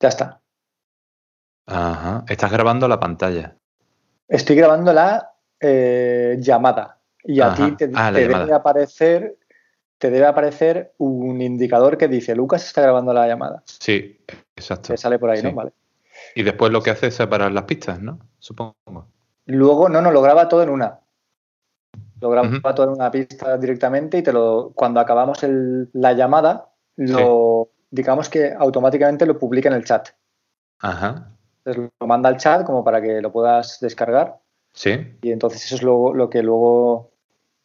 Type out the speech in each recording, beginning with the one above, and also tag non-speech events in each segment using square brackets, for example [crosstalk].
Ya está. Ajá. Estás grabando la pantalla. Estoy grabando la eh, llamada. Y a ti te, ah, debe aparecer. Te debe aparecer un indicador que dice Lucas está grabando la llamada. Sí, exacto. Que sale por ahí, ¿no? Vale. Y después lo que hace es separar las pistas, ¿no? Supongo. Luego, no, no, lo graba todo en una. Lo graba todo en una pista directamente y te lo, cuando acabamos la llamada, lo, digamos que automáticamente lo publica en el chat. Ajá. Entonces lo manda al chat como para que lo puedas descargar. Sí. Y entonces eso es lo, lo que luego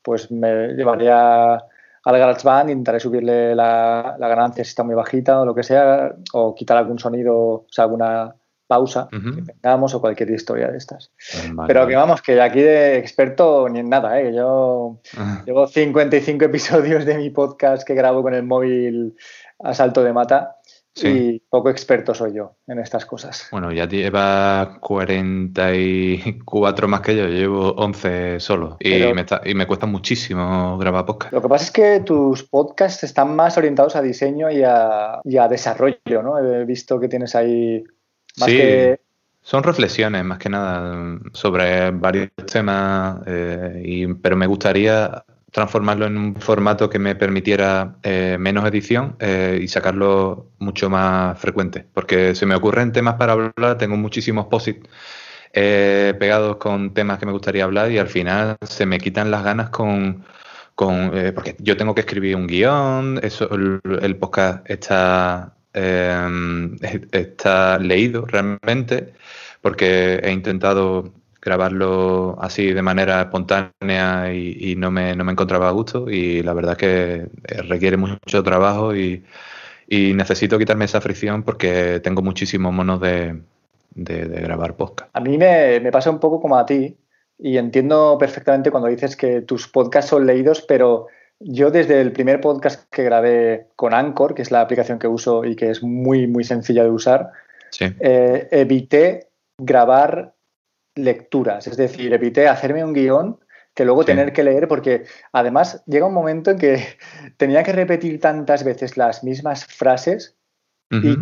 pues me llevaría al GarageBand, intentaré subirle la, la, ganancia si está muy bajita o lo que sea, o quitar algún sonido, o sea, alguna pausa que tengamos o cualquier historia de estas. Pero que vamos, que aquí de experto ni en nada, ¿eh? yo ah. llevo 55 [laughs] episodios de mi podcast que grabo con el móvil a salto de mata y poco experto soy yo en estas cosas. Bueno, ya lleva 44 más que yo, yo llevo 11 solo y, me y me cuesta muchísimo grabar podcast. Lo que pasa es que tus podcasts están más orientados a diseño y a, desarrollo, ¿no? He visto que tienes ahí más sí. que son reflexiones más que nada sobre varios temas, eh, y, pero me gustaría transformarlo en un formato que me permitiera eh, menos edición eh, y sacarlo mucho más frecuente. Porque se me ocurren temas para hablar, tengo muchísimos posits eh, pegados con temas que me gustaría hablar y al final se me quitan las ganas con... con porque yo tengo que escribir un guion, eso, el, podcast está, está leído realmente porque he intentado grabarlo así de manera espontánea y, no, me, no, me, encontraba a gusto y la verdad que eh, requiere mucho trabajo y, necesito quitarme esa fricción porque tengo muchísimos monos de, grabar podcast. A mí me, pasa un poco como a ti y entiendo perfectamente cuando dices que tus podcasts son leídos, pero yo desde el primer podcast que grabé con Anchor, que es la aplicación que uso y que es muy, muy sencilla de usar, eh, evité grabar lecturas, es decir, evité hacerme un guion que luego tener que leer porque además llega un momento en que [laughs] tenía que repetir tantas veces las mismas frases y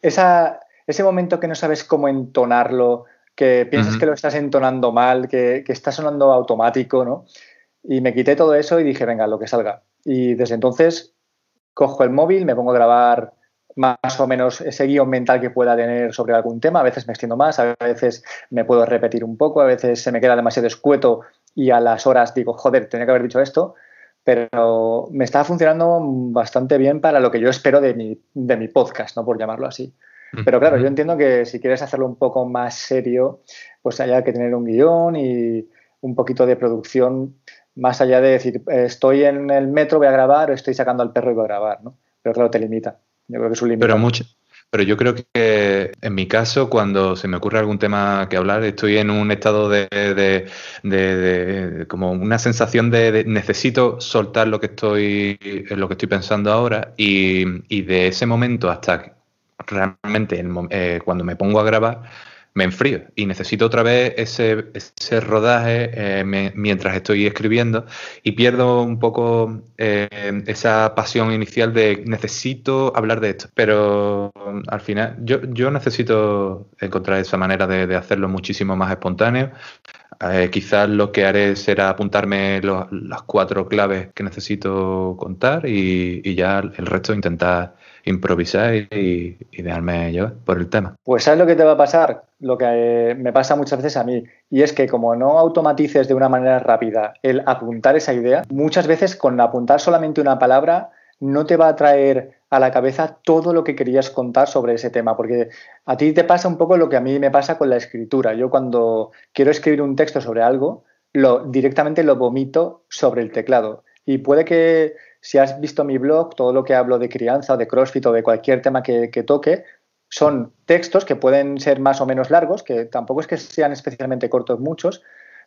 esa, ese momento que no sabes cómo entonarlo, que piensas que lo estás entonando mal, que, que está sonando automático, ¿no? Y me quité todo eso y dije, venga, lo que salga. Y desde entonces cojo el móvil, me pongo a grabar más o menos ese guion mental que pueda tener sobre algún tema. A veces me extiendo más, a veces me puedo repetir un poco, a veces se me queda demasiado escueto y a las horas digo, joder, tenía que haber dicho esto. Pero me está funcionando bastante bien para lo que yo espero de mi, de mi podcast, ¿no? por llamarlo así. Pero claro, yo entiendo que si quieres hacerlo un poco más serio, pues haya que tener un guion y un poquito de producción, más allá de decir, estoy en el metro, voy a grabar, o estoy sacando al perro y voy a grabar, ¿no? Pero claro, te limita. Yo creo que es un Pero mucho. Pero yo creo que en mi caso, cuando se me ocurre algún tema que hablar, estoy en un estado de, de, como una sensación de, necesito soltar lo que estoy, lo que estoy pensando ahora y, y de ese momento hasta realmente eh, cuando me pongo a grabar, me enfrío y necesito otra vez ese, ese rodaje eh, mientras estoy escribiendo y pierdo un poco eh, esa pasión inicial de necesito hablar de esto. Pero al final yo, yo necesito encontrar esa manera de, hacerlo muchísimo más espontáneo. Eh, quizás lo que haré será apuntarme las cuatro claves que necesito contar y, y ya el resto intentar improvisar y, dejarme llevar por el tema. Pues ¿sabes lo que te va a pasar? Lo que me pasa muchas veces a mí, y es que como no automatices de una manera rápida el apuntar esa idea, muchas veces con apuntar solamente una palabra no te va a traer a la cabeza todo lo que querías contar sobre ese tema, porque a ti te pasa un poco lo que a mí me pasa con la escritura. Yo cuando quiero escribir un texto sobre algo, lo directamente lo vomito sobre el teclado. Y puede que si has visto mi blog, todo lo que hablo de crianza de CrossFit o de cualquier tema que, toque, son textos que pueden ser más o menos largos, que tampoco es que sean especialmente cortos muchos,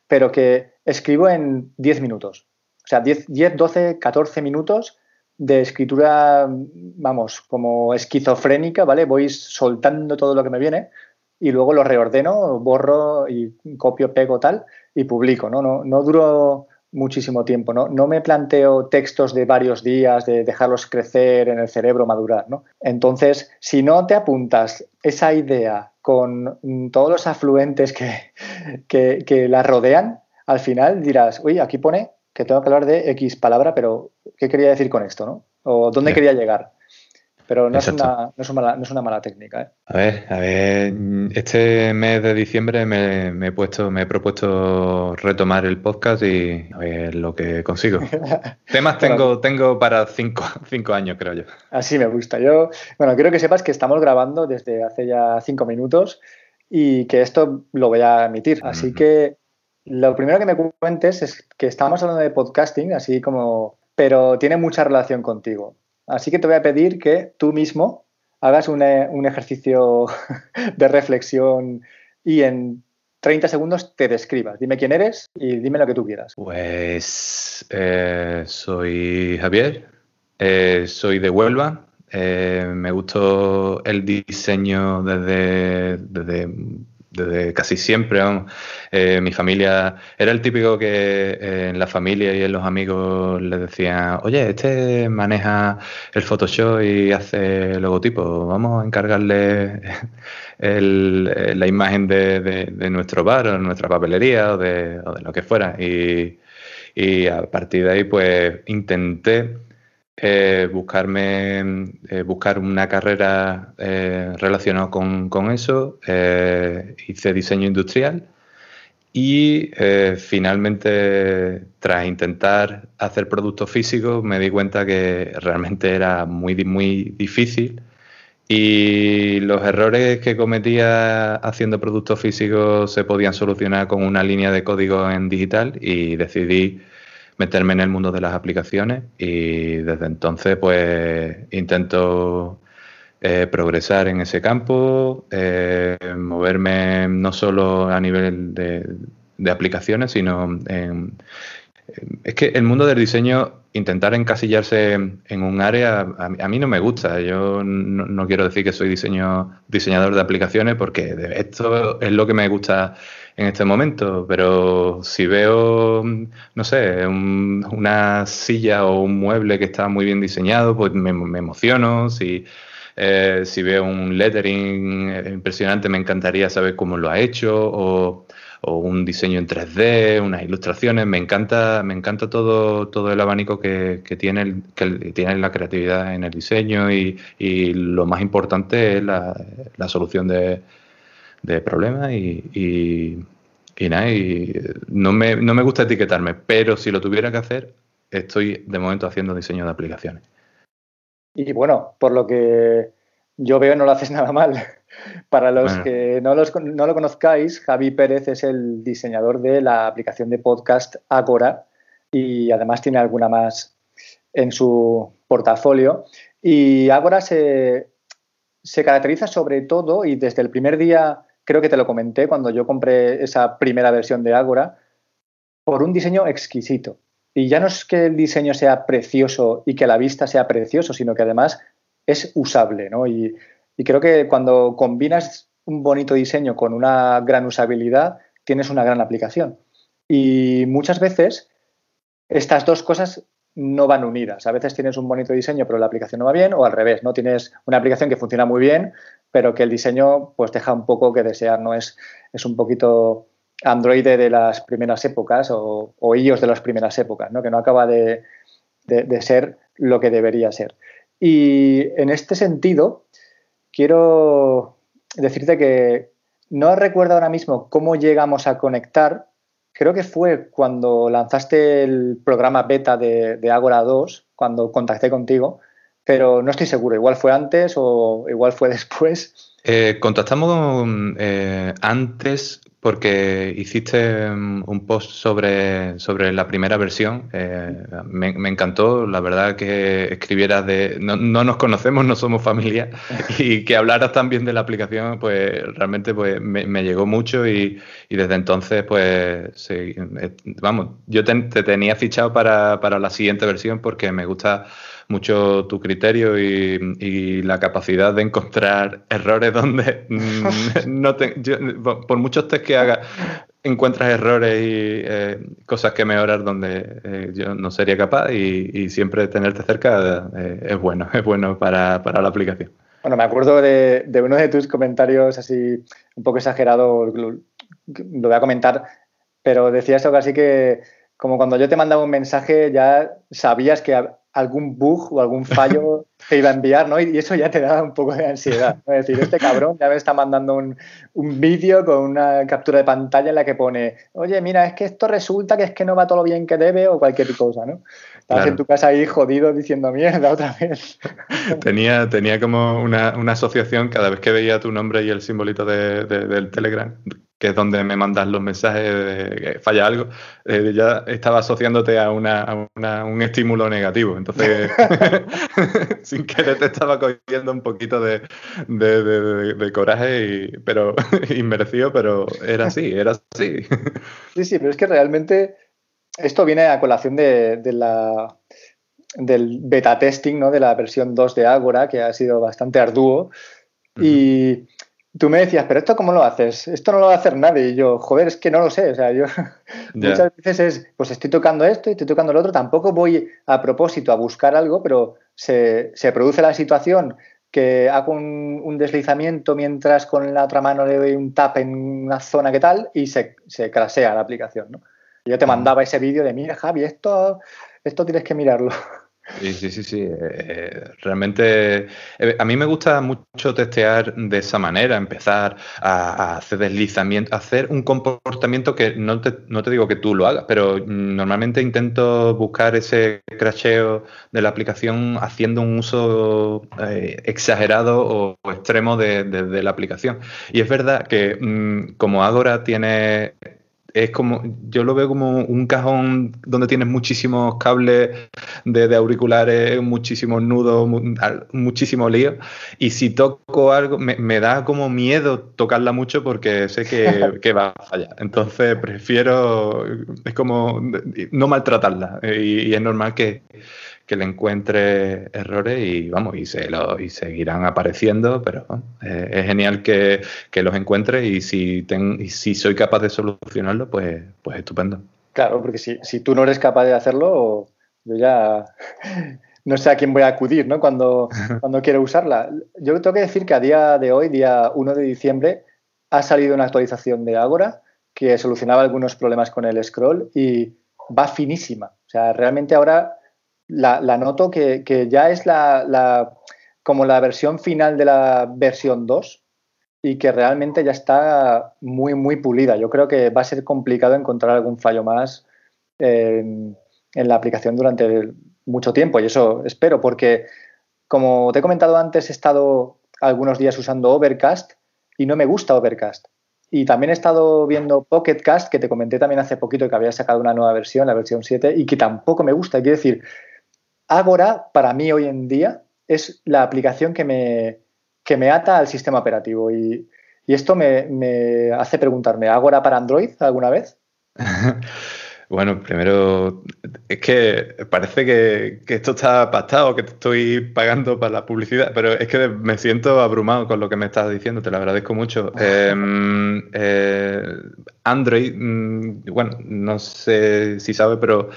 pero que escribo en 10 minutos. O sea, 10, 10, 12, 14 minutos de escritura, vamos, como esquizofrénica, ¿vale? Voy soltando todo lo que me viene y luego lo reordeno, borro y copio, pego tal y publico, ¿no? No, no duro muchísimo tiempo, ¿no? No me planteo textos de varios días, de dejarlos crecer en el cerebro, madurar, ¿no? Entonces, si no te apuntas esa idea con todos los afluentes que, que, la rodean, al final dirás, oye, aquí pone que tengo que hablar de X palabra, pero ¿qué quería decir con esto, no? O dónde quería llegar. Pero no es, una, no, es una, mala técnica. ¿eh? A ver, a ver, este mes de diciembre me, he puesto, me he propuesto retomar el podcast y a ver lo que consigo. [laughs] Temas tengo, tengo para cinco, cinco años, creo yo. Así me gusta. Yo, bueno, quiero que sepas que estamos grabando desde hace ya cinco minutos y que esto lo voy a emitir. Así que lo primero que me cuentes es que estamos hablando de podcasting, así como, pero tiene mucha relación contigo. Así que te voy a pedir que tú mismo hagas un, eh, ejercicio [laughs] de reflexión y en 30 segundos te describas. Dime quién eres y dime lo que tú quieras. Pues eh, soy Javier, eh, soy de Huelva. me gustó el diseño desde, desde desde casi siempre. Eh, mi familia era el típico que eh, en la familia y en los amigos les decían, oye, este maneja el Photoshop y hace logotipo, vamos a encargarle eh, la imagen de, nuestro bar o de nuestra papelería o de, lo que fuera. Y a partir de ahí, pues intenté eh, buscarme, eh, buscar una carrera eh, relacionada con, eso, hice diseño industrial y finalmente, tras intentar hacer productos físicos, me di cuenta que realmente era muy, muy difícil y los errores que cometía haciendo productos físicos se podían solucionar con una línea de código en digital y decidí meterme en el mundo de las aplicaciones y desde entonces pues intento eh, progresar en ese campo, eh, moverme no solo a nivel de, aplicaciones, sino en... Es que el mundo del diseño, intentar encasillarse en un área, a, mí no me gusta. Yo no, quiero decir que soy diseño, diseñador de aplicaciones porque esto es lo que me gusta en este momento, pero si veo, no sé, una silla o un mueble que está muy bien diseñado, pues me, emociono. Si, eh, si veo un lettering eh, impresionante, me encantaría saber cómo lo ha hecho, o, un diseño en 3D, unas ilustraciones. Me encanta, me encanta todo, todo el abanico que, tiene, que tiene la creatividad en el diseño y, lo más importante es la, la solución de de problemas y, y, nada, y no me, no me gusta etiquetarme, pero si lo tuviera que hacer, estoy de momento haciendo diseño de aplicaciones. Y bueno, por lo que yo veo no lo haces nada mal. Para los que no, los, no, lo conozcáis, Javi Pérez es el diseñador de la aplicación de podcast Agora y además tiene alguna más en su portafolio. Y Agora se, se caracteriza sobre todo, y desde el primer día creo que te lo comenté cuando yo compré esa primera versión de Agora, por un diseño exquisito. Y ya no es que el diseño sea precioso y que la vista sea precioso, sino que además es usable, ¿no? Y, creo que cuando combinas un bonito diseño con una gran usabilidad, tienes una gran aplicación. Y muchas veces estas dos cosas no van unidas. A veces tienes un bonito diseño, pero la aplicación no va bien, o al revés, ¿no? Tienes una aplicación que funciona muy bien, pero que el diseño pues deja un poco que desear, ¿no? Es, es un poquito Android de las primeras épocas o, iOS de las primeras épocas, ¿no? Que no acaba de, ser lo que debería ser. Y en este sentido, quiero decirte que no recuerdo ahora mismo cómo llegamos a conectar. Creo que fue cuando lanzaste el programa beta de, de Agora 2, cuando contacté contigo, pero no estoy seguro, igual fue antes o igual fue después. Eh, contactamos eh, antes porque hiciste mm, un post sobre, sobre la primera versión. Eh, me, encantó, la verdad, que escribieras de. No, nos conocemos, no somos familia, [laughs] y que hablaras también de la aplicación, pues realmente pues, me, llegó mucho y, desde entonces, pues, sí, vamos, yo te, tenía fichado para, para la siguiente versión porque me gusta mucho tu criterio y, la capacidad de encontrar [laughs] errores donde mm, [laughs] no te, por muchos test que haga, encuentras errores y eh, cosas que mejorar donde eh, yo no sería capaz y, siempre tenerte cerca eh, es bueno, [laughs] es bueno para, la aplicación. Bueno, me acuerdo de, uno de tus comentarios así un poco exagerado, lo, voy a comentar, pero decías algo así que como cuando yo te mandaba un mensaje ya sabías que algún bug o algún fallo [laughs] te iba a enviar, ¿no? Y eso ya te da un poco de ansiedad. Es decir, este cabrón ya me está mandando un, vídeo con una captura de pantalla en la que pone, oye, mira, es que esto resulta que es que no va todo lo bien que debe o cualquier cosa, ¿no? Estás en tu casa ahí jodido diciendo mierda otra vez. [laughs] Tenía, tenía como una, asociación cada vez que veía tu nombre y el simbolito del Telegram que es donde me mandas los mensajes de que falla algo, eh, ya estaba asociándote a, una, un estímulo negativo. Entonces, [laughs] [laughs] sin querer te estaba cogiendo un poquito de, coraje, y, pero [laughs] inmerecido, pero era así, era así. sí, sí, pero es que realmente esto viene a colación de, la del beta testing, ¿no? De la versión 2 de Agora, que ha sido bastante arduo. Y tú me decías, pero esto cómo lo haces? Esto no lo va a hacer nadie. Y yo, joder, es que no lo sé. O sea, yo [laughs] muchas veces es, pues estoy tocando esto y estoy tocando lo otro. Tampoco voy a propósito a buscar algo, pero se, produce la situación que hago un, deslizamiento mientras con la otra mano le doy un tap en una zona que tal y se, se crasea la aplicación. ¿no? Yo te mandaba ese vídeo de, mira Javi, esto, esto tienes que mirarlo. [laughs] Sí, sí, sí, sí. Eh, realmente eh, a mí me gusta mucho testear de esa manera, empezar a, hacer deslizamiento, hacer un comportamiento que no te, no te, digo que tú lo hagas, pero normalmente intento buscar ese crasheo de la aplicación haciendo un uso eh, exagerado o, extremo de, la aplicación. Y es verdad que mm, como Agora tiene es como, yo lo veo como un cajón donde tienes muchísimos cables de, auriculares, muchísimos nudos, muchísimo lío. Y si toco algo, me, da como miedo tocarla mucho porque sé [laughs] que, va a fallar. Entonces prefiero, es como no maltratarla. y es normal que, que le encuentre errores y vamos, y se lo, y seguirán apareciendo, pero eh, es genial que, los encuentre y si, ten, y si soy capaz de solucionarlo, pues, pues estupendo. Claro, porque si, si tú no eres capaz de hacerlo, yo ya [laughs] no sé a quién voy a acudir ¿no? cuando, [laughs] cuando quiero usarla. Yo tengo que decir que a día de hoy, día 1 de diciembre, ha salido una actualización de Agora que solucionaba algunos problemas con el scroll y va finísima. O sea, realmente ahora la, noto que, ya es la, como la versión final de la versión 2 y que realmente ya está muy, muy pulida. Yo creo que va a ser complicado encontrar algún fallo más en, la aplicación durante mucho tiempo y eso espero porque, como te he comentado antes, he estado algunos días usando Overcast y no me gusta Overcast. Y también he estado viendo Pocketcast, que te comenté también hace poquito que había sacado una nueva versión, la versión 7, y que tampoco me gusta. Quiero decir, Agora, para mí hoy en día, es la aplicación que me, que me ata al sistema operativo. Y, esto me, hace preguntarme, ¿Agora para Android alguna vez? [laughs] Bueno, primero, es que parece que, esto está pactado, que te estoy pagando para la publicidad, pero es que me siento abrumado con lo que me estás diciendo, te lo agradezco mucho. Em, eh, Android, mm, bueno, no sé si sabe, pero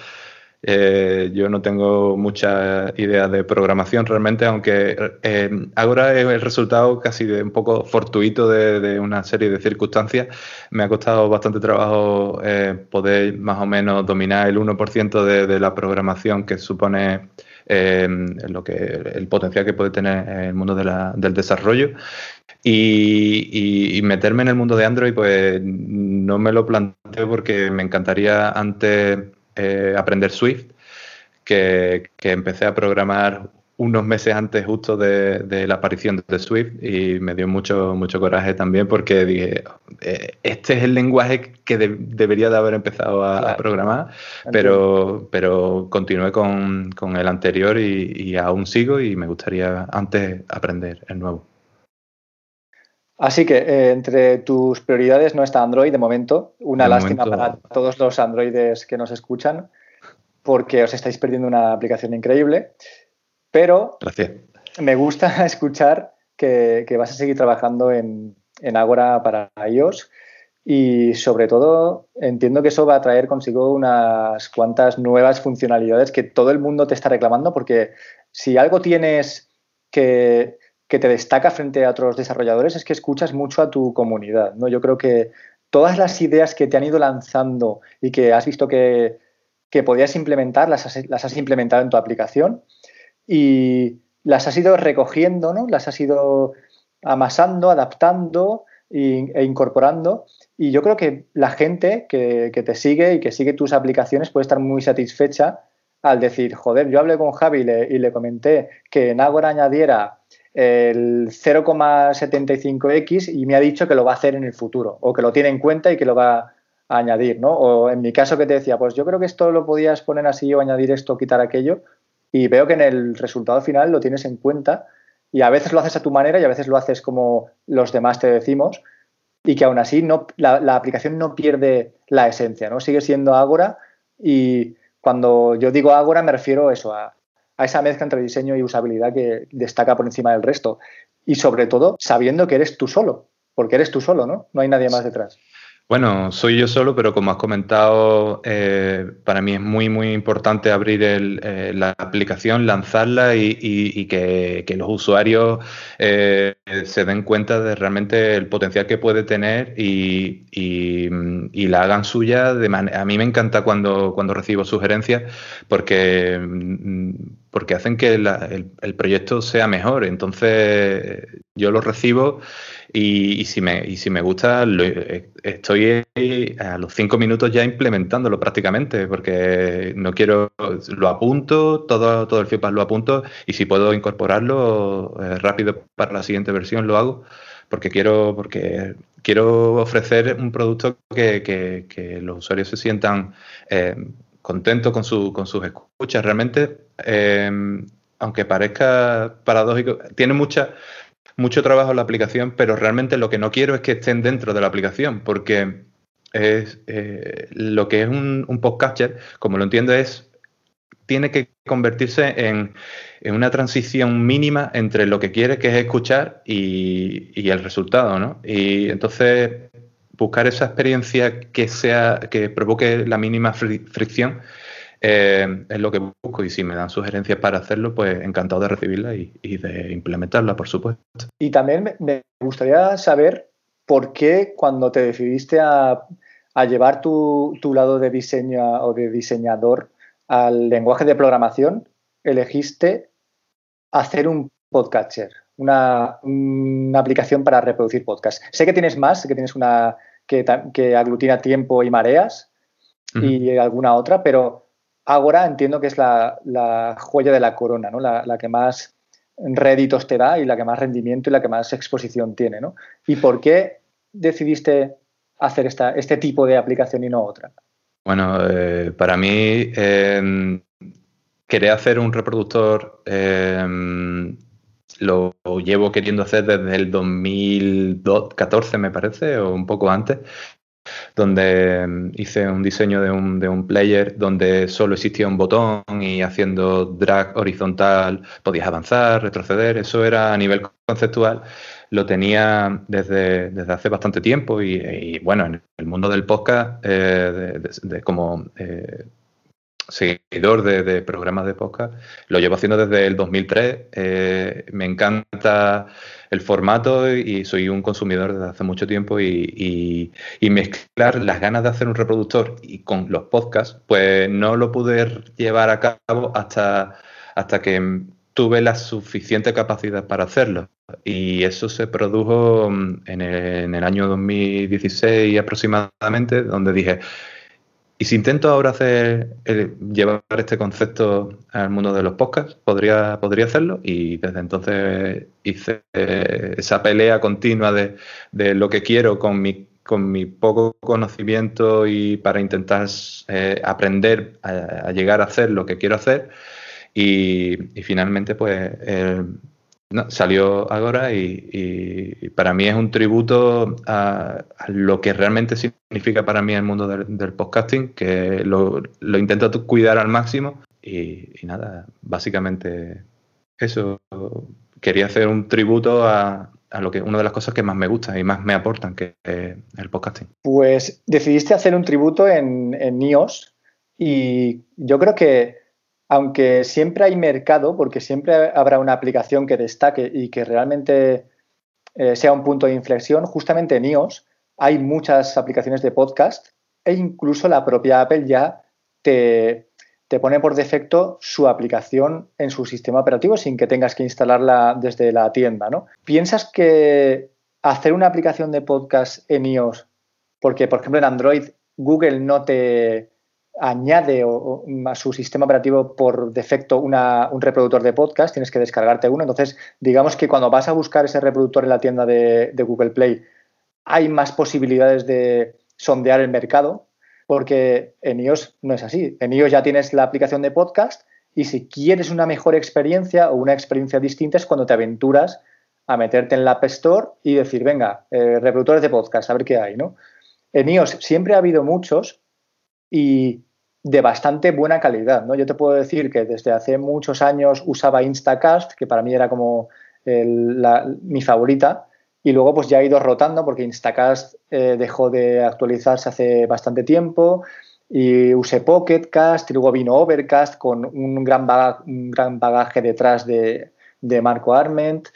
eh, yo no tengo mucha idea de programación realmente, aunque eh, es el resultado casi de un poco fortuito de, una serie de circunstancias. Me ha costado bastante trabajo eh, poder más o menos dominar el 1% de, la programación que supone lo que el potencial que puede tener el mundo del desarrollo. Y, y, meterme en el mundo de Android, pues no me lo planteo porque me encantaría antes eh, aprender Swift, que, empecé a programar unos meses antes justo de, la aparición de Swift y me dio mucho, mucho coraje también porque dije, eh, este es el lenguaje que debería de haber empezado a, programar, pero, pero continué con, el anterior y, aún sigo y me gustaría antes aprender el nuevo. Así que eh, entre tus prioridades no está Android de momento. Una lástima para todos los androides que nos escuchan, porque os estáis perdiendo una aplicación increíble. Pero me gusta [laughs] escuchar que, vas a seguir trabajando en, en Agora para iOS y sobre todo entiendo que eso va a traer consigo unas cuantas nuevas funcionalidades que todo el mundo te está reclamando porque si algo tienes que, te destaca frente a otros desarrolladores es que escuchas mucho a tu comunidad. ¿no? Yo creo que todas las ideas que te han ido lanzando y que has visto que, podías implementar, las has, implementado en tu aplicación y las has ido recogiendo, ¿no? las has ido amasando, adaptando e incorporando. Y yo creo que la gente que, te sigue y que sigue tus aplicaciones puede estar muy satisfecha al decir, joder, yo hablé con Javi y le, comenté que en Agora añadiera el 0,75x y me ha dicho que lo va a hacer en el futuro o que lo tiene en cuenta y que lo va a añadir, ¿no? O en mi caso que te decía, pues yo creo que esto lo podías poner así o añadir esto, quitar aquello y veo que en el resultado final lo tienes en cuenta y a veces lo haces a tu manera y a veces lo haces como los demás te decimos y que aún así no, la, aplicación no pierde la esencia, ¿no? Sigue siendo Agora y cuando yo digo Agora me refiero a eso, a, a esa mezcla entre diseño y usabilidad que destaca por encima del resto. Y sobre todo sabiendo que eres tú solo, porque eres tú solo, ¿no? No hay nadie más detrás. Bueno, soy yo solo, pero como has comentado, eh, para mí es muy, muy importante abrir eh, la aplicación, lanzarla y, que, los usuarios eh, se den cuenta de realmente el potencial que puede tener y, la hagan suya. De a mí me encanta cuando, cuando recibo sugerencias porque, porque hacen que el proyecto sea mejor. Entonces, yo lo recibo y, si, me, y si me gusta, eh, estoy a los cinco minutos ya implementándolo prácticamente, porque no quiero, lo apunto, todo, todo el feedback lo apunto y si puedo incorporarlo eh, rápido para la siguiente versión lo hago, porque quiero, porque quiero ofrecer un producto que, los usuarios se sientan eh, contentos con, su, con sus escuchas. Realmente, aunque parezca paradójico, tiene mucha mucho trabajo en la aplicación, pero realmente lo que no quiero es que estén dentro de la aplicación, porque es, eh, lo que es un, un, podcatcher, como lo entiendo, es tiene que convertirse en, una transición mínima entre lo que quiere, que es escuchar, y, el resultado, ¿no? Y entonces buscar esa experiencia que sea, que provoque la mínima fricción eh, es lo que busco y si me dan sugerencias para hacerlo, pues encantado de recibirla y, de implementarla, por supuesto. Y también me gustaría saber por qué cuando te decidiste a, llevar tu, lado de diseño o de diseñador al lenguaje de programación, elegiste hacer un podcatcher, una, una aplicación para reproducir podcasts. Sé que tienes más, sé que tienes una que, que aglutina tiempo y mareas y alguna otra, pero Agora entiendo que es la, joya de la corona, ¿no? La, que más réditos te da y la que más rendimiento y la que más exposición tiene. ¿no? ¿Y por qué decidiste hacer esta, este tipo de aplicación y no otra? Bueno, eh, para mí eh, quería hacer un reproductor em, lo llevo queriendo hacer desde el 2014, me parece, o un poco antes donde mm, hice un diseño de un, de un, player donde solo existía un botón y haciendo drag horizontal podías avanzar, retroceder, eso era a nivel conceptual, lo tenía desde, desde hace bastante tiempo y, bueno, en el mundo del podcast, eh, de, como... Eh, seguidor de, programas de podcast. Lo llevo haciendo desde el 2003. Eh, me encanta el formato y soy un consumidor desde hace mucho tiempo y, mezclar las ganas de hacer un reproductor y con los podcasts, pues no lo pude llevar a cabo hasta, hasta que tuve la suficiente capacidad para hacerlo. Y eso se produjo en el, en el año 2016 aproximadamente, donde dije, y si intento ahora hacer llevar este concepto al mundo de los podcasts, podría, podría hacerlo. Y desde entonces hice eh, esa pelea continua de, lo que quiero con mi, con mi poco conocimiento y para intentar eh, aprender a, llegar a hacer lo que quiero hacer. Y, finalmente, pues eh, salió ahora y, para mí es un tributo a, lo que realmente significa para mí el mundo del, podcasting, que lo, intento cuidar al máximo y, nada, básicamente eso. Quería hacer un tributo a, lo que una de las cosas que más me gusta y más me aportan, que es el podcasting. Pues decidiste hacer un tributo en, en iOS y yo creo que aunque siempre hay mercado, porque siempre habrá una aplicación que destaque y que realmente eh, sea un punto de inflexión, justamente en iOS hay muchas aplicaciones de podcast e incluso la propia Apple ya te, te pone por defecto su aplicación en su sistema operativo sin que tengas que instalarla desde la tienda, ¿no? ¿Piensas que hacer una aplicación de podcast en iOS, porque por ejemplo en Android Google no te añade a su sistema operativo por defecto un reproductor de podcast, tienes que descargarte uno. Entonces, digamos que cuando vas a buscar ese reproductor en la tienda de, Google Play, hay más posibilidades de sondear el mercado, porque en iOS no es así. En iOS ya tienes la aplicación de podcast y si quieres una mejor experiencia o una experiencia distinta es cuando te aventuras a meterte en la App Store y decir, venga, eh, reproductores de podcast, a ver qué hay, ¿no? En iOS siempre ha habido muchos, y de bastante buena calidad. ¿no? Yo te puedo decir que desde hace muchos años usaba Instacast, que para mí era como mi favorita, y luego pues ya he ido rotando porque Instacast eh, dejó de actualizarse hace bastante tiempo y usé Pocketcast y luego vino Overcast con un gran, bagaje, un gran bagaje detrás de, de Marco Arment.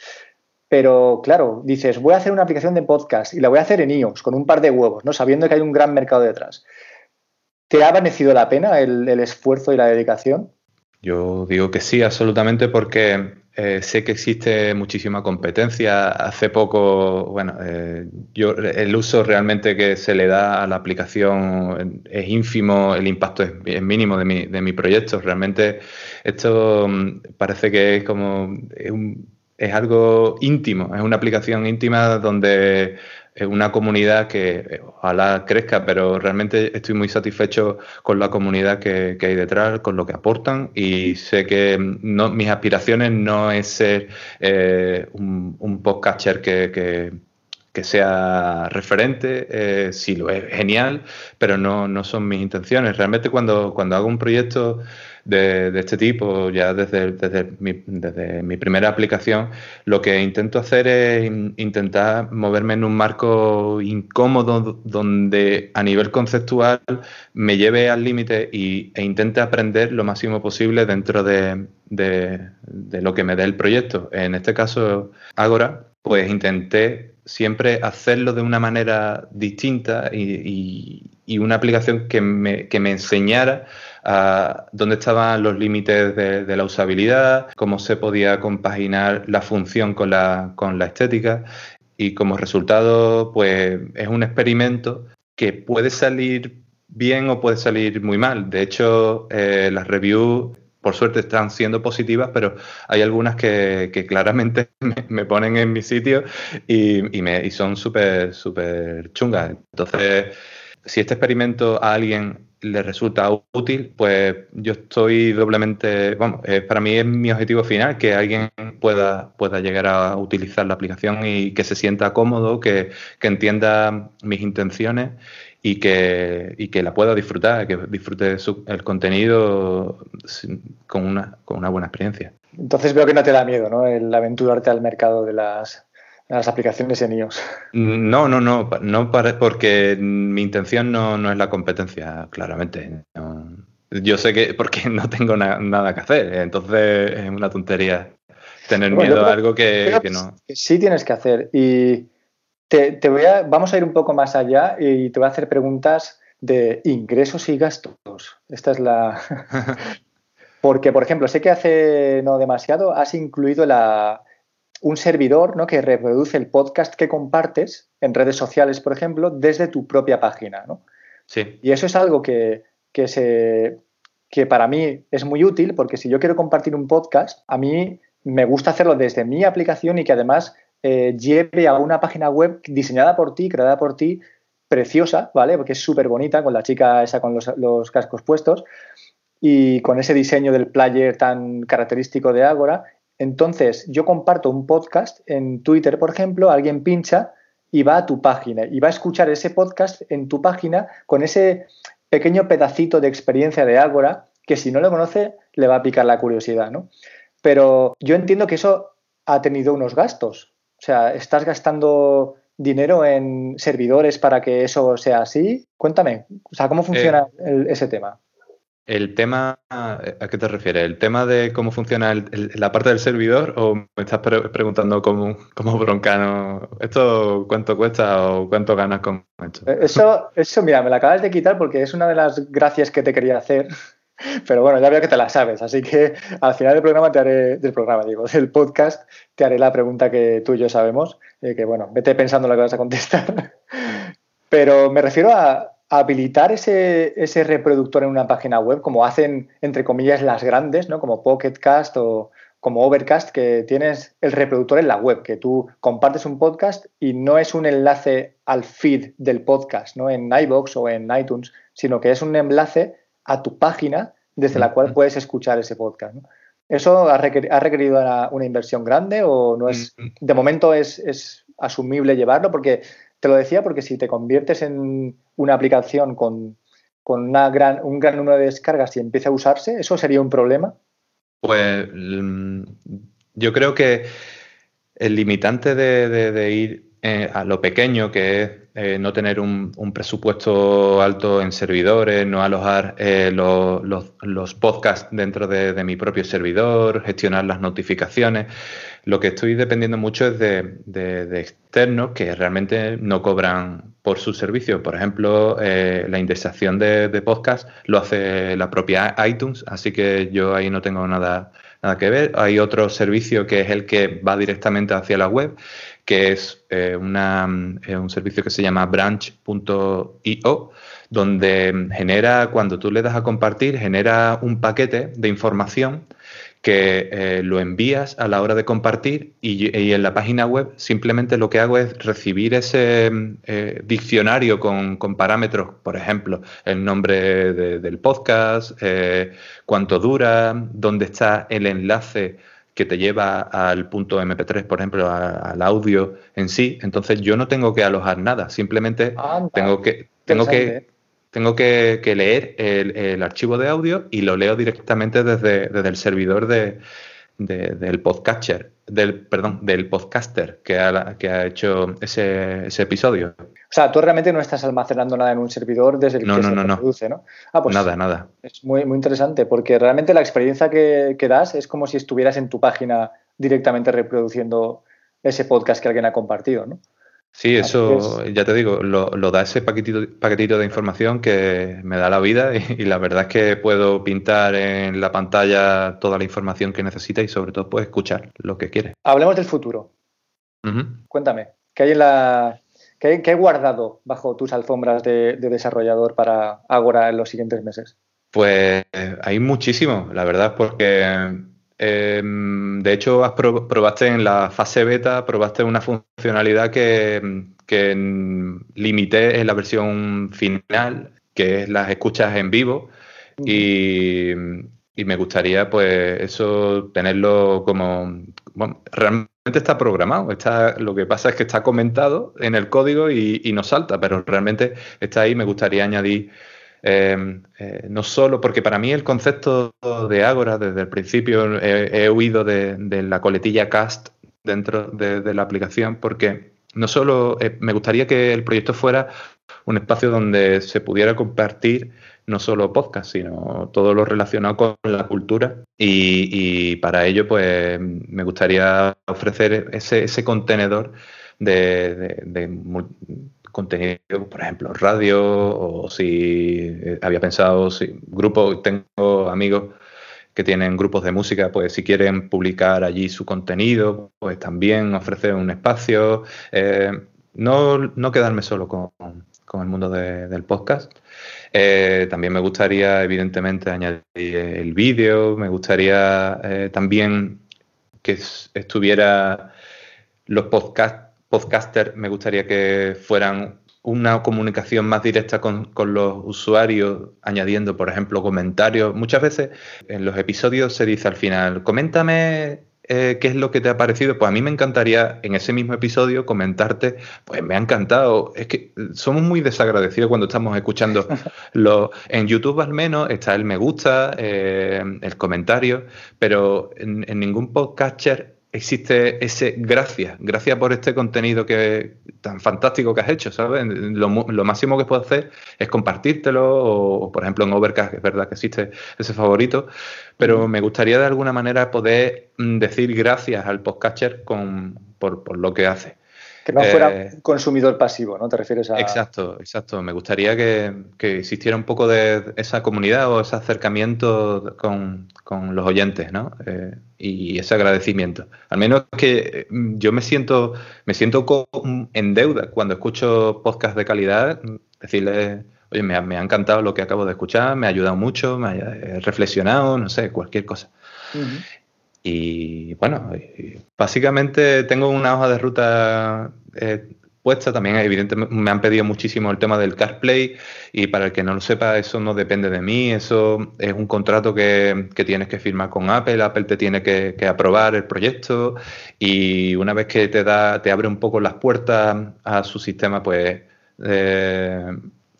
Pero claro, dices, voy a hacer una aplicación de podcast y la voy a hacer en iOS con un par de huevos, ¿no? sabiendo que hay un gran mercado detrás. ¿Te ha merecido la pena el, esfuerzo y la dedicación? Yo digo que sí, absolutamente, porque eh, sé que existe muchísima competencia. Hace poco, bueno, eh, yo, el uso realmente que se le da a la aplicación es ínfimo, el impacto es, mínimo de mi, de mi, proyecto. Realmente esto mm, parece que es como es algo íntimo, es una aplicación íntima donde es una comunidad que eh, ojalá crezca, pero realmente estoy muy satisfecho con la comunidad que, hay detrás, con lo que aportan y sé que no, mis aspiraciones no es ser eh, un, un, podcaster que, sea referente, eh, sí lo es genial, pero no, no son mis intenciones. Realmente cuando, cuando hago un proyecto de, este tipo, ya desde, desde, mi, primera aplicación, lo que intento hacer es intentar moverme en un marco incómodo donde a nivel conceptual me lleve al límite e intente aprender lo máximo posible dentro de, lo que me dé el proyecto. En este caso, Agora, pues intenté siempre hacerlo de una manera distinta y, una aplicación que me, que me enseñara dónde estaban los límites de, la usabilidad, cómo se podía compaginar la función con la, con la estética y como resultado pues es un experimento que puede salir bien o puede salir muy mal. De hecho, eh, las reviews por suerte están siendo positivas, pero hay algunas que, claramente [laughs] me, ponen en mi sitio y, y, me, y son súper, súper chungas. Entonces, si este experimento a alguien le resulta útil, pues yo estoy doblemente, vamos, para mí es mi objetivo final, que alguien pueda, pueda llegar a utilizar la aplicación y que se sienta cómodo, que, entienda mis intenciones y que, y que la pueda disfrutar, que disfrute el contenido con una, con una buena experiencia. Entonces veo que no te da miedo, ¿no? El aventurarte al mercado de las las aplicaciones en iOS. No, no, no, no porque mi intención no, es la competencia, claramente. Yo sé que porque no tengo nada que hacer, entonces es una tontería tener miedo a algo que, no. Sí tienes que hacer y te, voy a, vamos a ir un poco más allá y te voy a hacer preguntas de ingresos y gastos. Esta es la... [laughs] [laughs] Porque, por ejemplo, sé que hace no demasiado has incluido la, un servidor ¿no? que reproduce el podcast que compartes en redes sociales, por ejemplo, desde tu propia página. ¿no? Sí. Y eso es algo que, se, que para mí es muy útil porque si yo quiero compartir un podcast, a mí me gusta hacerlo desde mi aplicación y que además eh, lleve a una página web diseñada por ti, creada por ti, preciosa, ¿vale? Porque es súper bonita, con la chica esa con los, los, cascos puestos y con ese diseño del player tan característico de Agora entonces, yo comparto un podcast en Twitter, por ejemplo, alguien pincha y va a tu página y va a escuchar ese podcast en tu página con ese pequeño pedacito de experiencia de Ágora que si no lo conoce le va a picar la curiosidad, ¿no? Pero yo entiendo que eso ha tenido unos gastos O sea, ¿estás gastando dinero en servidores para que eso sea así? Cuéntame, o sea, ¿cómo funciona eh, ese tema? El tema, ¿a qué te refieres? ¿El tema de cómo funciona la parte del servidor o me estás preguntando como, como broncano, ¿esto cuánto cuesta o cuánto ganas con esto? Eh, eso, eso, mira, me la acabas de quitar porque es una de las gracias que te quería hacer. [laughs] Pero bueno, ya veo que te la sabes, así que al final del programa te haré, del programa, digo, del podcast, te haré la pregunta que tú y yo sabemos, eh, que bueno, vete pensando lo que vas a contestar. [laughs] Pero me refiero a, habilitar ese, ese, reproductor en una página web, como hacen, entre comillas, las grandes, ¿no? Como Pocketcast o como Overcast, que tienes el reproductor en la web, que tú compartes un podcast y no es un enlace al feed del podcast, ¿no? En iBox o en iTunes, sino que es un enlace a tu página desde la cual puedes escuchar ese podcast. ¿Eso ha, requerido una, inversión grande o no es, de momento es, es asumible llevarlo? Porque te lo decía porque si te conviertes en una aplicación con, una gran, un gran número de descargas y empieza a usarse, ¿eso sería un problema? Pues mm, yo creo que el limitante de, ir eh, a lo pequeño, que es eh, no tener un, presupuesto alto en servidores, no alojar eh, los, podcasts dentro de, mi propio servidor, gestionar las notificaciones. Lo que estoy dependiendo mucho es de, externos que realmente no cobran por su servicio. Por ejemplo, eh, la indexación de, podcast lo hace la propia iTunes, así que yo ahí no tengo nada, nada que ver. Hay otro servicio que es el que va directamente hacia la web que es eh, eh, un servicio que se llama branch.io, donde genera, cuando tú le das a compartir, genera un paquete de información que eh, lo envías a la hora de compartir y, en la página web simplemente lo que hago es recibir ese diccionario con, parámetros, por ejemplo, el nombre del podcast, cuánto dura, dónde está el enlace que te lleva al punto MP3, por ejemplo, al audio en sí. Entonces yo no tengo que alojar nada, simplemente tengo que tengo que tengo que, leer el, archivo de audio y lo leo directamente desde, desde el servidor de, del podcaster, del, perdón, del podcaster que ha, que ha hecho ese, ese, episodio. O sea, tú realmente no estás almacenando nada en un servidor desde el que se reproduce, ¿no? Ah, pues nada, nada. Es muy, muy interesante porque realmente la experiencia que, que das es como si estuvieras en tu página directamente reproduciendo ese podcast que alguien ha compartido, ¿no? Sí, eso, ya te digo, lo, da ese paquetito, paquetito, de información que me da la vida [laughs] y, la verdad es que puedo pintar en la pantalla toda la información que necesita y sobre todo puedes escuchar lo que quieres. Hablemos del futuro. Cuéntame, ¿qué hay, en la, qué hay, guardado bajo tus alfombras de, desarrollador para Agora en los siguientes meses? Pues hay muchísimo, la verdad, porque Em, de hecho, probaste en la fase beta, probaste una funcionalidad que, limité en la versión final, que es las escuchas en vivo. Y, me gustaría, pues, eso tenerlo como. realmente está programado. Está, lo que pasa es que está comentado en el código y, y no salta, pero realmente está ahí. Me gustaría añadir Em, eh, no solo, porque para mí el concepto de Ágora, desde el principio he, huido de, la coletilla cast dentro de, la aplicación, porque no solo eh, me gustaría que el proyecto fuera un espacio donde se pudiera compartir no solo podcast, sino todo lo relacionado con la cultura. Y, para ello, pues me gustaría ofrecer ese, ese contenedor de, contenido, por ejemplo, radio, o si eh, había pensado, si grupo, tengo amigos que tienen grupos de música, pues si quieren publicar allí su contenido, pues también ofrecer un espacio. Eh, no, quedarme solo con, el mundo del podcast. Eh, también me gustaría, evidentemente, añadir el vídeo, me gustaría también que estuviera los podcasts podcaster me gustaría que fueran una comunicación más directa con, los usuarios, añadiendo, por ejemplo, comentarios. Muchas veces en los episodios se dice al final, coméntame eh, qué es lo que te ha parecido. Pues a mí me encantaría en ese mismo episodio comentarte, pues me ha encantado. Es que somos muy desagradecidos cuando estamos escuchando [laughs] lo En YouTube al menos está el me gusta, eh, el comentario, pero en, en ningún podcaster existe ese gracias, gracias por este contenido que tan fantástico que has hecho, ¿sabes? Lo, máximo que puedo hacer es compartírtelo o, por ejemplo, en Overcast, es verdad que existe ese favorito, pero me gustaría de alguna manera poder mm, decir gracias al podcatcher con, por lo que hace. Que no fuera un eh, consumidor pasivo, ¿no? ¿Te refieres a...? Exacto, exacto. Me gustaría que, existiera un poco de esa comunidad o ese acercamiento con, los oyentes, ¿no? Eh, y ese agradecimiento. Al menos que mm, yo me siento, me siento en deuda cuando escucho podcasts de calidad, decirles, oye, me ha, encantado lo que acabo de escuchar, me ha ayudado mucho, me ha reflexionado, no sé, cualquier cosa. Y bueno, básicamente tengo una hoja de ruta eh, puesta. También, evidentemente, me han pedido muchísimo el tema del CarPlay. Y para el que no lo sepa, eso no depende de mí. Eso es un contrato que, tienes que firmar con Apple. Apple te tiene que, aprobar el proyecto. Y una vez que te da, te abre un poco las puertas a su sistema, pues. Eh,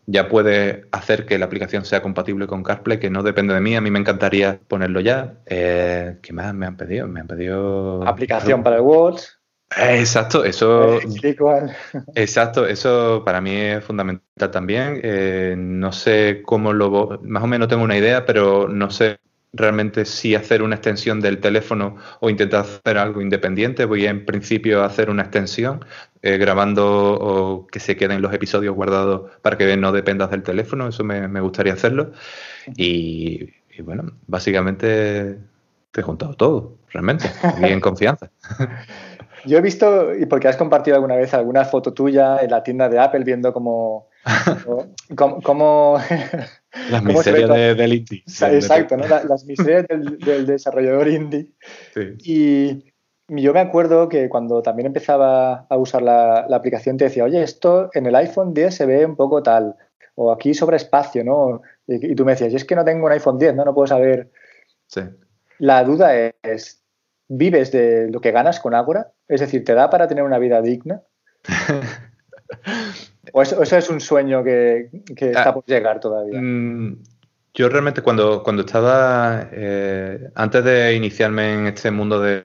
ya puede hacer que la aplicación sea compatible con CarPlay, que no depende de mí. A mí me encantaría ponerlo ya. Eh, ¿Qué más me han pedido? Me han pedido. Aplicación para el Watch. Eh, exacto, eso. [laughs] exacto, eso para mí es fundamental también. Eh, no sé cómo lo. Más o menos tengo una idea, pero no sé realmente si hacer una extensión del teléfono o intentar hacer algo independiente. Voy en principio a hacer una extensión eh, grabando o que se queden los episodios guardados para que no dependas del teléfono. Eso me, gustaría hacerlo. Y, bueno, básicamente te he juntado todo, realmente, y en confianza. [laughs] Yo he visto, y porque has compartido alguna vez alguna foto tuya en la tienda de Apple viendo cómo, [laughs] cómo, las miserias del indie. Exacto, ¿no? las, miserias del, desarrollador indie. Y yo me acuerdo que cuando también empezaba a usar la, aplicación te decía, oye, esto en el iPhone 10 se ve un poco tal, o aquí sobre espacio, ¿no? Y, tú me decías, y es que no tengo un iPhone 10, ¿no? No puedo saber. Sí. La duda es, ¿vives de lo que ganas con Agora? Es decir, ¿te da para tener una vida digna? [laughs] ¿O eso, es un sueño que, está ah, por llegar todavía? Yo realmente cuando, cuando estaba, eh, antes de iniciarme en este mundo de,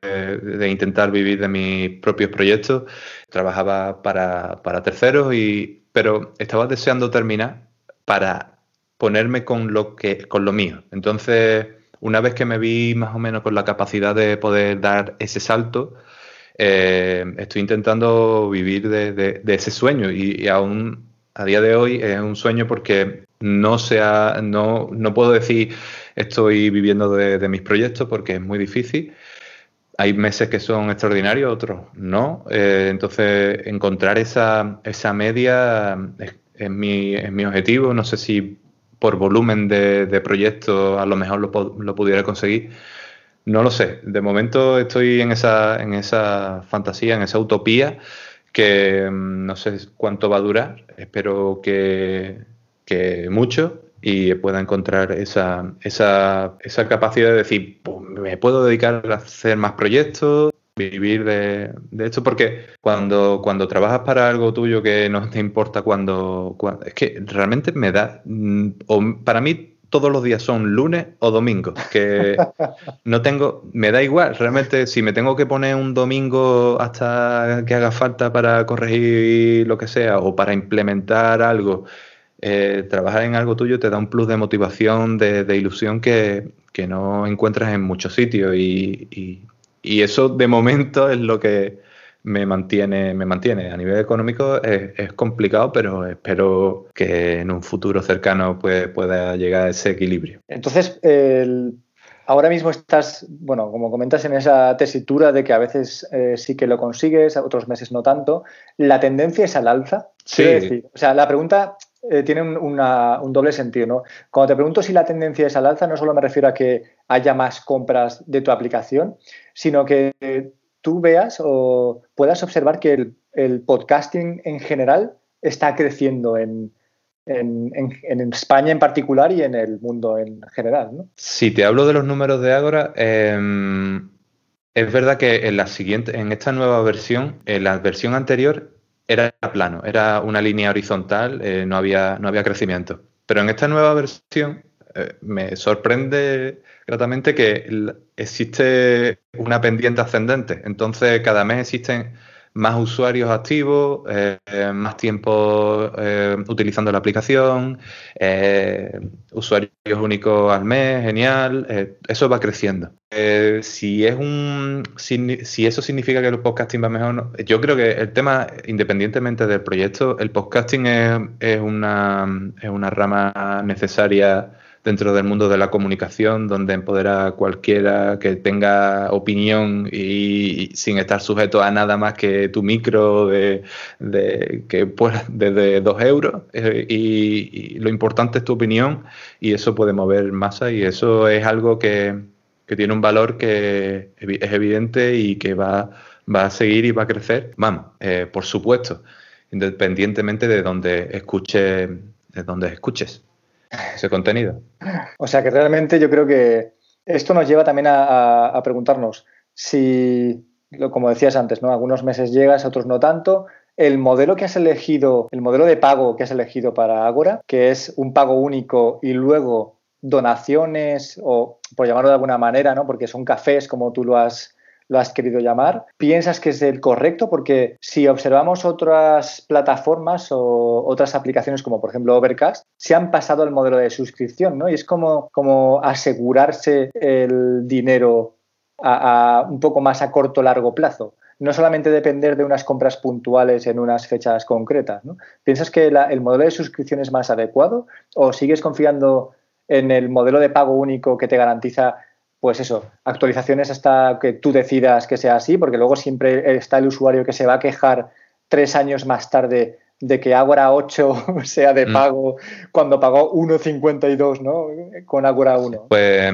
intentar vivir de mis propios proyectos, trabajaba para, terceros, y, pero estaba deseando terminar para ponerme con lo, que, con lo mío. Entonces, una vez que me vi más o menos con la capacidad de poder dar ese salto, eh, estoy intentando vivir de, ese sueño y, aún a día de hoy es un sueño porque no, sea, no, no puedo decir estoy viviendo de, mis proyectos porque es muy difícil. Hay meses que son extraordinarios, otros no. Eh, entonces, encontrar esa, esa media es, mi, mi, objetivo. No sé si por volumen de, proyectos a lo mejor lo, lo pudiera conseguir no lo sé. De momento estoy en esa, en esa fantasía, en esa utopía que mm, no sé cuánto va a durar. Espero que, mucho y pueda encontrar esa, esa, esa capacidad de decir, pues, me puedo dedicar a hacer más proyectos, vivir de, esto, porque cuando, cuando trabajas para algo tuyo que no te importa cuando, cuando es que realmente me da, mm, o para mí todos los días son lunes o domingo, que [laughs] no tengo, me da igual, realmente si me tengo que poner un domingo hasta que haga falta para corregir lo que sea o para implementar algo, eh, trabajar en algo tuyo te da un plus de motivación, de, ilusión que, no encuentras en muchos sitios y eso de momento es lo que me mantiene, me mantiene. A nivel económico es, complicado, pero espero que en un futuro cercano pueda llegar a ese equilibrio. Entonces, ahora mismo estás, bueno, como comentas en esa tesitura de que a veces eh, sí que lo consigues, otros meses no tanto. ¿La tendencia es al alza? Sí. Decir, o sea, la pregunta eh, tiene un, doble sentido, ¿no? Cuando te pregunto si la tendencia es al alza, no solo me refiero a que haya más compras de tu aplicación, sino que tú veas o puedas observar que el, podcasting en general está creciendo en, España en particular y en el mundo en general. ¿no? Si te hablo de los números de Agora, em, es verdad que en la siguiente, en esta nueva versión, en la versión anterior era plano, era una línea horizontal, eh, no, había, no había crecimiento. Pero en esta nueva versión eh, me sorprende gratamente que existe una pendiente ascendente. Entonces, cada mes existen más usuarios activos, eh, más tiempo eh, utilizando la aplicación, eh, usuarios únicos al mes, genial, eso va creciendo. si es un si, eso significa que el podcasting va mejor, yo creo que el tema, independientemente del proyecto, el podcasting es, una, es una rama necesaria dentro del mundo de la comunicación, donde empodera a cualquiera que tenga opinión y, sin estar sujeto a nada más que tu micro de, que pueda desde dos euros. Eh, y, lo importante es tu opinión y eso puede mover masa y eso es algo que, tiene un valor que es evidente y que va, va a seguir y va a crecer. Vamos, eh, por supuesto, independientemente de donde escuche, de donde escuches ese contenido. O sea que realmente yo creo que esto nos lleva también a, preguntarnos si, como decías antes, ¿no? Algunos meses llegas, otros no tanto. El modelo que has elegido, el modelo de pago que has elegido para Agora, que es un pago único y luego donaciones, o por llamarlo de alguna manera, ¿no? Porque son cafés, como tú lo has lo has querido llamar, ¿piensas que es el correcto? Porque si observamos otras plataformas o otras aplicaciones como por ejemplo Overcast, se han pasado al modelo de suscripción, ¿no? Y es como, como asegurarse el dinero a, un poco más a corto o largo plazo no solamente depender de unas compras puntuales en unas fechas concretas. ¿Piensas que el modelo de suscripción es más adecuado o sigues confiando en el modelo de pago único que te garantiza pues eso, actualizaciones hasta que tú decidas que sea así, porque luego siempre está el usuario que se va a quejar tres años más tarde de que Agora 8 [laughs] sea de mm. pago cuando pagó 1,52, ¿no? Con Agora 1. Pues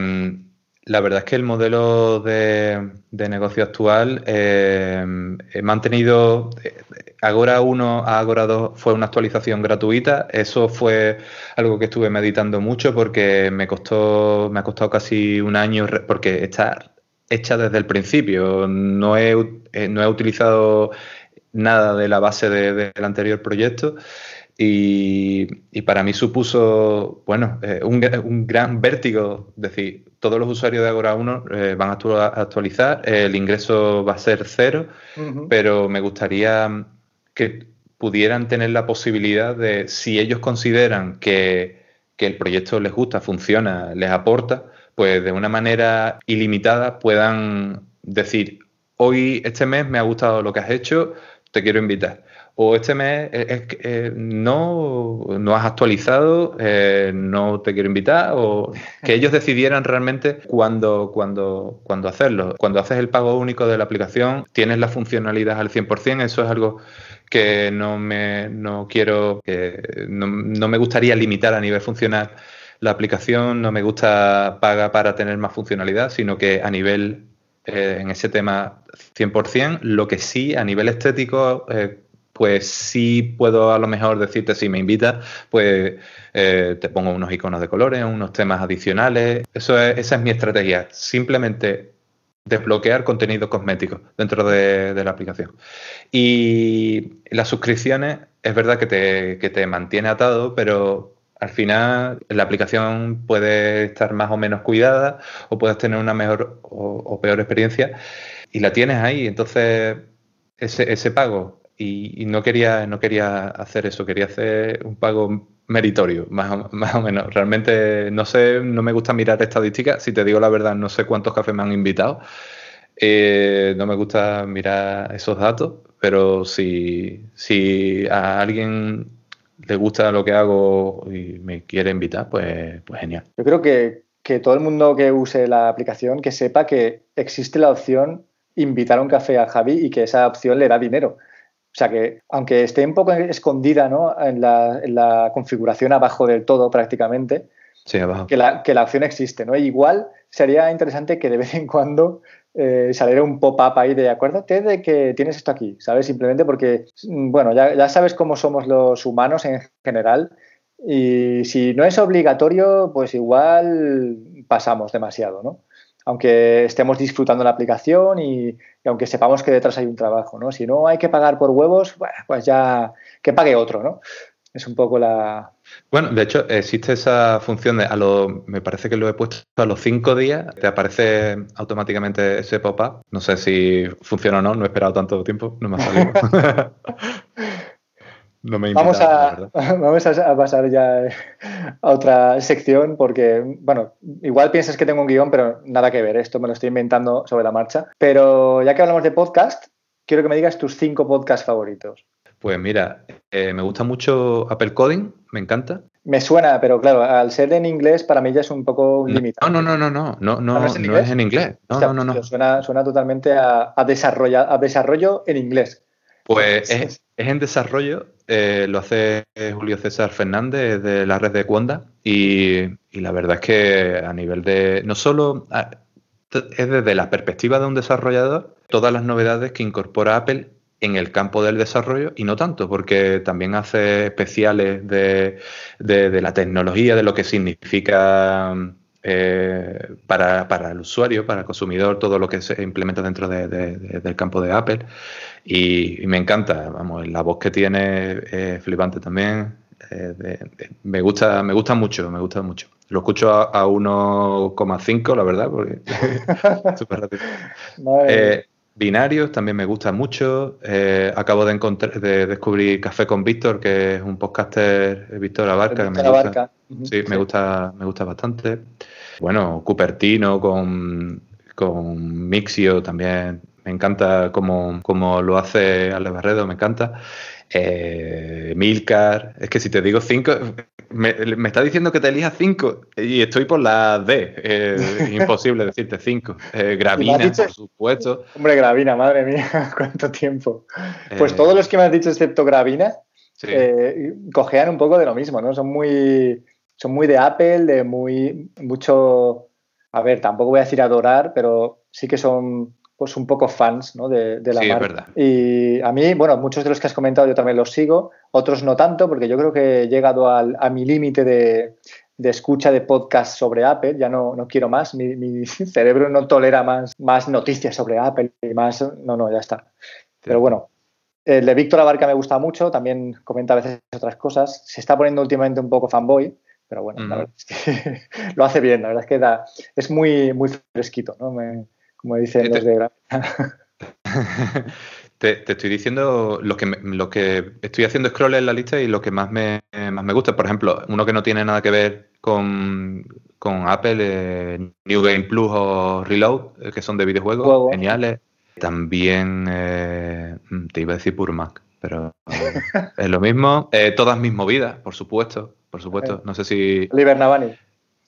la verdad es que el modelo de, negocio actual eh, he mantenido eh, Agora 1 a Agora 2 fue una actualización gratuita. Eso fue algo que estuve meditando mucho porque me costó, me ha costado casi un año porque está hecha desde el principio. No he, eh, no he utilizado nada de la base del anterior proyecto y, para mí supuso, bueno, eh, un, gran vértigo. Es decir, todos los usuarios de Agora 1 eh, van a actualizar, el ingreso va a ser cero, pero me gustaría que pudieran tener la posibilidad de, si ellos consideran que, que el proyecto les gusta, funciona, les aporta, pues de una manera ilimitada puedan decir, hoy, este mes me ha gustado lo que has hecho, te quiero invitar o este mes es, no, no has actualizado, eh, no te quiero invitar, o que ellos decidieran realmente cuándo, cuándo, cuándo hacerlo. Cuando haces el pago único de la aplicación, tienes la funcionalidad al 100%, eso es algo que no me no quiero, que no, me gustaría limitar a nivel funcional la aplicación, no me gusta paga para tener más funcionalidad, sino que a nivel, eh, en ese tema 100%, lo que sí a nivel estético... Eh, pues sí puedo a lo mejor decirte si me invitas, pues eh, te pongo unos iconos de colores, unos temas adicionales. Eso es, esa es mi estrategia. Simplemente desbloquear contenido cosmético dentro de, la aplicación. Y las suscripciones es verdad que te, que te mantiene atado, pero al final la aplicación puede estar más o menos cuidada o puedes tener una mejor o, peor experiencia y la tienes ahí. Entonces, ese, ese pago y, no, quería, no quería hacer eso, quería hacer un pago meritorio, más o, más o menos. Realmente no sé, no me gusta mirar estadísticas, si te digo la verdad, no sé cuántos cafés me han invitado. Eh, no me gusta mirar esos datos, pero si, si a alguien le gusta lo que hago y me quiere invitar, pues, pues genial. Yo creo que, que todo el mundo que use la aplicación, que sepa que existe la opción invitar a un café a Javi y que esa opción le da dinero. O sea que, aunque esté un poco escondida ¿no? en, la, configuración abajo del todo prácticamente, Que, la, que la opción existe. ¿no? igual sería interesante que de vez en cuando eh, saliera un pop-up ahí de acuérdate de que tienes esto aquí, ¿sabes? Simplemente porque, mm, bueno, ya, ya sabes cómo somos los humanos en general y si no es obligatorio, pues igual pasamos demasiado, ¿no? Aunque estemos disfrutando la aplicación y, aunque sepamos que detrás hay un trabajo, ¿no? Si no hay que pagar por huevos, pues ya que pague otro, ¿no? Es un poco la... Bueno, de hecho, existe esa función de, a lo, me parece que lo he puesto a los cinco días, te aparece automáticamente ese pop-up. No sé si funciona o no, no he esperado tanto tiempo, no me ha salido. [laughs] no me [laughs] vamos, a, vamos a pasar ya a otra sección porque, bueno, igual piensas que tengo un guion, pero nada que ver, esto me lo estoy inventando sobre la marcha. Pero ya que hablamos de podcast, quiero que me digas tus cinco podcasts favoritos. Pues mira, eh, me gusta mucho Apple Coding, me encanta. Me suena, pero claro, al ser en inglés para mí ya es un poco limitado. No, no, no, no, no, no, no, es, en inglés. No, no, no, Suena, suena totalmente a, a, a desarrollo en inglés. Pues es, en desarrollo, eh, lo hace Julio César Fernández de la red de Cuonda y, y, la verdad es que a nivel de, no solo es desde la perspectiva de un desarrollador, todas las novedades que incorpora Apple en el campo del desarrollo y no tanto, porque también hace especiales de, la tecnología, de lo que significa eh, para, el usuario, para el consumidor, todo lo que se implementa dentro del campo de Apple. Y, me encanta, vamos, la voz que tiene es flipante también. Eh, me gusta, me gusta mucho, me gusta mucho. Lo escucho a, 1,5, la verdad, porque [laughs] [laughs] súper rápido. Binarios también me gusta mucho. Eh, acabo de, encontrar, de descubrir Café con Víctor, que es un podcaster, eh, Víctor Abarca, que me gusta. Sí, me gusta, me gusta bastante. Bueno, Cupertino con, con Mixio también. Me encanta cómo, cómo lo hace Ale Barredo, me encanta. Eh, Milcar, es que si te digo cinco, me, está diciendo que te elijas cinco y estoy por la D. Eh, imposible [laughs] decirte cinco. Eh, Gravina, por supuesto. Hombre, Gravina, madre mía, [laughs] cuánto tiempo. Pues todos los que me has dicho, excepto Gravina, cojean un poco de lo mismo, ¿no? Son muy, son muy de Apple, de muy, mucho, a ver, tampoco voy a decir adorar, pero sí que son pues un poco fans ¿no? de, la sí, marca. Y a mí, bueno, muchos de los que has comentado yo también los sigo, otros no tanto, porque yo creo que he llegado al, a mi límite de, de, escucha de podcast sobre Apple, ya no, no quiero más, mi, mi, [laughs] cerebro no tolera más, más noticias sobre Apple y más, no, no, ya está. Pero bueno, el de Víctor Abarca me gusta mucho, también comenta a veces otras cosas, se está poniendo últimamente un poco fanboy, pero bueno, la verdad es que [laughs] lo hace bien, la verdad es que da, es muy, muy fresquito, ¿no? Me, como dicen los de [laughs] [laughs] te, estoy diciendo lo que, lo que estoy haciendo scroll en la lista y lo que más me, más me gusta. Por ejemplo, uno que no tiene nada que ver con, Apple, eh, New Game Plus o Reload, eh, que son de videojuegos, geniales. También eh, te iba a decir Pure Mac, pero [laughs] es lo mismo. todas mis movidas, por supuesto, por supuesto. No sé si. Oliver Navani.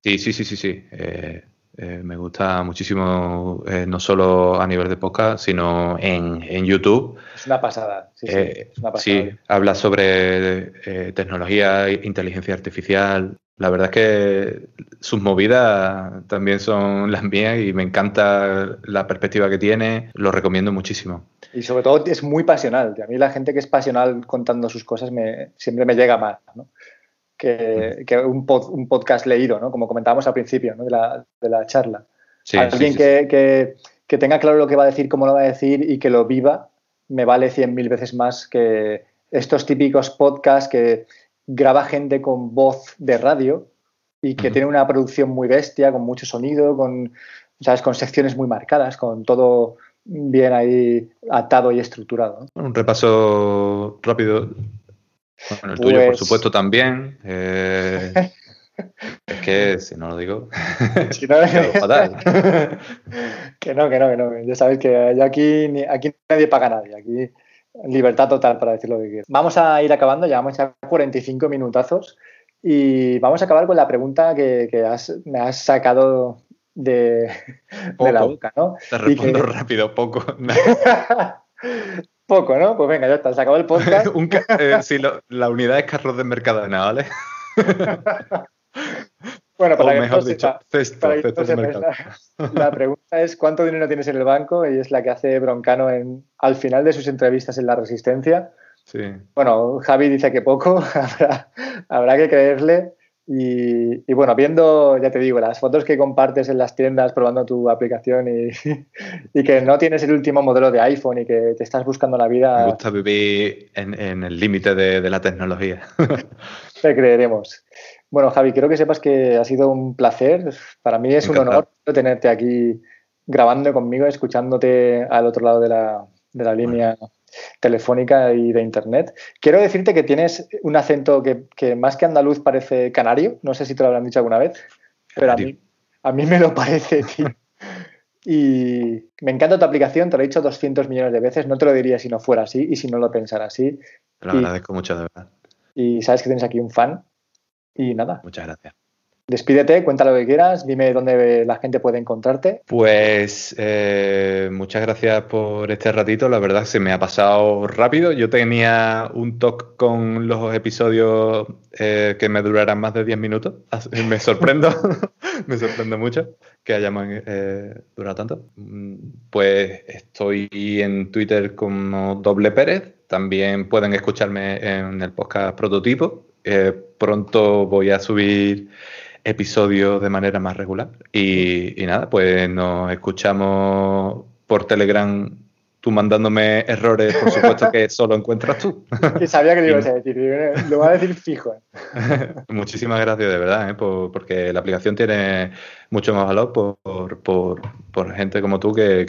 Sí, sí, sí, sí, sí. Eh, me gusta muchísimo, eh, no solo a nivel de podcast, sino en, YouTube. Es una pasada. Sí, eh, sí, habla sobre tecnología, inteligencia artificial. La verdad es que sus movidas también son las mías y me encanta la perspectiva que tiene. Lo recomiendo muchísimo. Y sobre todo es muy pasional. A mí la gente que es pasional contando sus cosas me, siempre me llega más. ¿no? Que, un, un, podcast leído, ¿no? como comentábamos al principio de, la, de, la, charla. Alguien que, que, tenga claro lo que va a decir, cómo lo va a decir y que lo viva, me vale cien mil veces más que estos típicos podcasts que graba gente con voz de radio y que tiene una producción muy bestia, con mucho sonido, con, ¿sabes? con secciones muy marcadas, con todo bien ahí atado y estructurado. Un repaso rápido bueno, el tuyo, por pues supuesto, también. Eh, [laughs] es que si no lo digo. [laughs] Si no, [laughs] fatal. que no, que no, que no. Ya sabes que aquí, aquí nadie paga a nadie. Aquí libertad total para decir lo que quieras. Vamos a ir acabando, llevamos ya 45 minutazos y vamos a acabar con la pregunta que, me has sacado de, de, la boca, ¿no? Te respondo rápido, poco. Poco, ¿no? Pues venga, ya está, se acabó el podcast. [laughs] Eh, sí, la unidad es carros de Mercadona, ¿vale? [laughs] bueno, para que mejor dicho, la, pregunta es ¿cuánto dinero tienes en el banco? Y es la que hace Broncano en, al final de sus entrevistas en La Resistencia. Sí. Bueno, Javi dice que poco, [laughs] habrá, que creerle, Y, bueno, viendo, ya te digo, las fotos que compartes en las tiendas probando tu aplicación [laughs] y, que no tienes el último modelo de iPhone y que te estás buscando la vida. Me gusta vivir en, el límite de, la tecnología. [laughs] Te creeremos. Bueno, Javi, quiero que sepas que ha sido un placer. Para mí es un honor tenerte aquí grabando conmigo, escuchándote al otro lado de la, de la línea telefónica y de internet. Quiero decirte que tienes un acento que, más que andaluz parece canario, no sé si te lo habrán dicho alguna vez, pero a mí, a mí me lo parece, Y me encanta tu aplicación, te lo he dicho 200 millones de veces, no te lo diría si no fuera así y si no lo pensara así. Te lo agradezco mucho, de verdad. Y sabes que tienes aquí un fan y nada. Muchas gracias. Despídete, cuenta lo que quieras, dime dónde la gente puede encontrarte. Pues eh, muchas gracias por este ratito, la verdad se me ha pasado rápido. Yo tenía un talk con los episodios eh, que me duraran más de 10 minutos. Me sorprendo, [laughs] me sorprende mucho que hayamos eh, durado tanto. Mm, pues estoy en Twitter como Doble Pérez, también pueden escucharme en el podcast Prototipo. pronto voy a subir episodios de manera más regular. Y, nada, pues nos escuchamos por Telegram tú mandándome errores, por supuesto que [laughs] solo encuentras tú. Que sabía que lo ibas a [laughs] decir, lo va a decir fijo. [laughs] Muchísimas gracias de verdad, ¿eh? porque la aplicación tiene mucho más valor por, por, gente como tú que,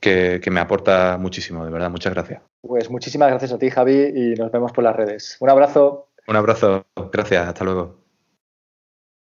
que, que, me aporta muchísimo, de verdad. Muchas gracias. Pues muchísimas gracias a ti, Javi, y nos vemos por las redes. Un abrazo. Un abrazo, gracias, hasta luego.